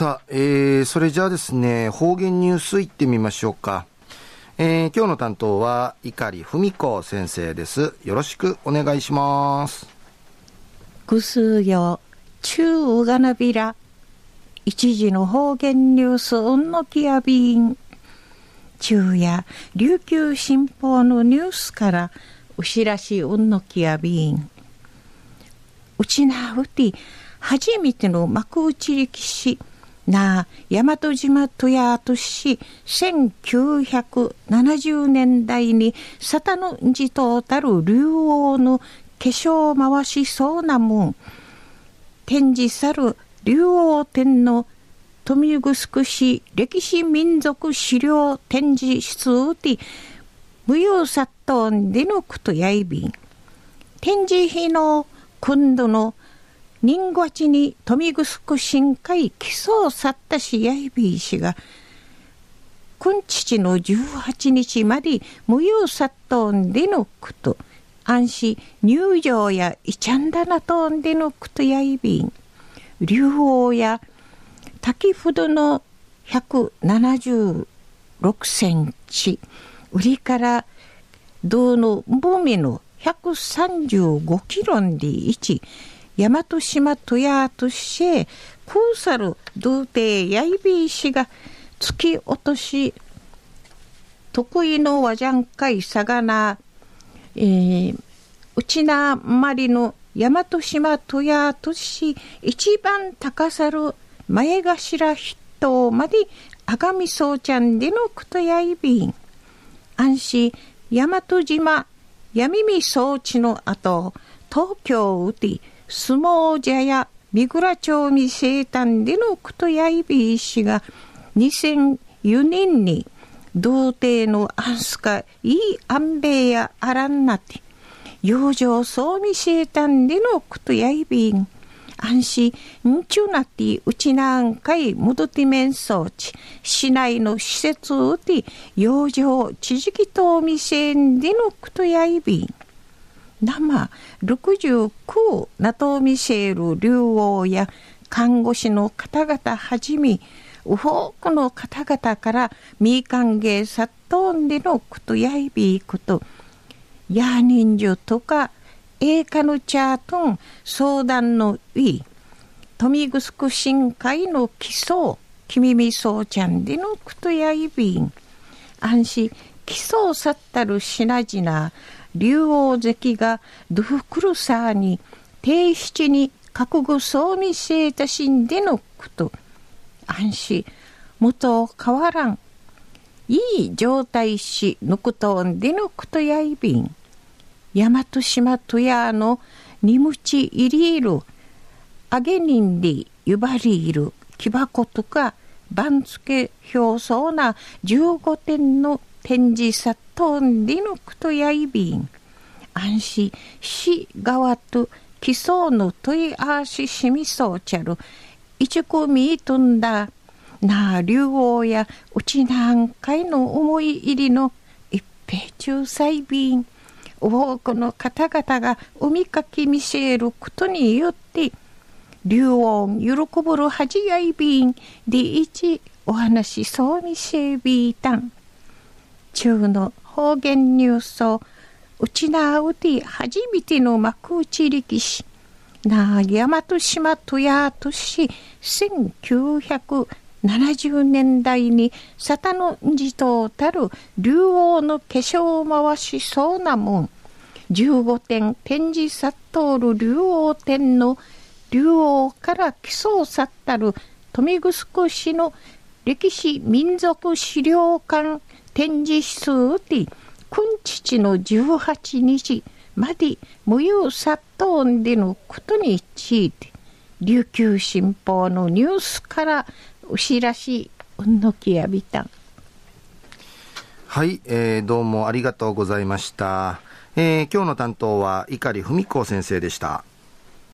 さあ、えー、それじゃあですね、方言ニュースいってみましょうか。えー、今日の担当は碇文子先生です。よろしくお願いします。ぐすよ、中うがなびら。一時の方言ニュースうんのきやびん。中や琉球新報のニュースからうしらしうんのきやびん。うちなうて初めての幕内力士な大和島とやとし1970年代に沙汰の字とたる竜王の化粧回しそうなもん。展示さる竜王展の富城市歴史民族資料展示室で無用殺到でのくとやいびん。展示費の今度の人月に富城深海基礎を去ったしやいびいしが君父の18日まで無用殺到んでのくと。安心入場やいちゃんだなとんでのくとやいびん竜王や滝ほどの176センチ。売りから銅のボミの135キロんで1大和島とやとしクーサルドゥーテヤイビー氏が突き落とし得意の和じゃんかいさがな、えー、うちなまりの大和島とやとし一番高さる前頭筆頭まで赤みそうちゃんでのくとやいびん。安心大和島闇見装置の後東京うて。相撲茶や三倉町未生誕でのクトヤイビー氏が2004年に童貞のアンスカイーアンベイやアランナティ養生総未生誕でのクトヤイビー安心んちゅなってうちなんかい戻って面装置市内の施設うて養生地域と店でのクトヤイビー生。69ナトミシェール竜王や看護師の方々はじめ多くの方々からみ歓迎殺到んでのことやいびいことや人情とか栄華のチャートン相談のいい富城深海の基礎君みそうちゃんでのことやいびん。安心基礎去ったる品々竜王関がドゥフクルサーに定七に覚悟そう見せいたしんでのこと。安心。元変わらん。いい状態しぬくとんでのことやいびん。大和島とやのにむちいりいる。あげにんでゆばりいる木箱とか番付表層な15点の展示さんでぬくとやいびん。安心しがわと基礎の問いあししみそうちゃる。一個みとんだ。なあ、竜王やうちなんかいの思い入りの一平中細便。多くの方々がお見かけ見せることによって、竜王喜ぶる恥やいびんで一お話そうみせびいたん。中の方言ニュースをうちなうて初めての幕内力士な大和島とやとし1970年代に沙汰の字とたる竜王の化粧を回しそうなもん。15点展示さっとる竜王展の竜王から基礎去ったる富城市の歴史民族資料館展示室で君父の18日まで無用殺到んでのことについて琉球新報のニュースからお知らしうんのきやびた。んはい、えー、どうもありがとうございました、えー、今日の担当は碇文子先生でした。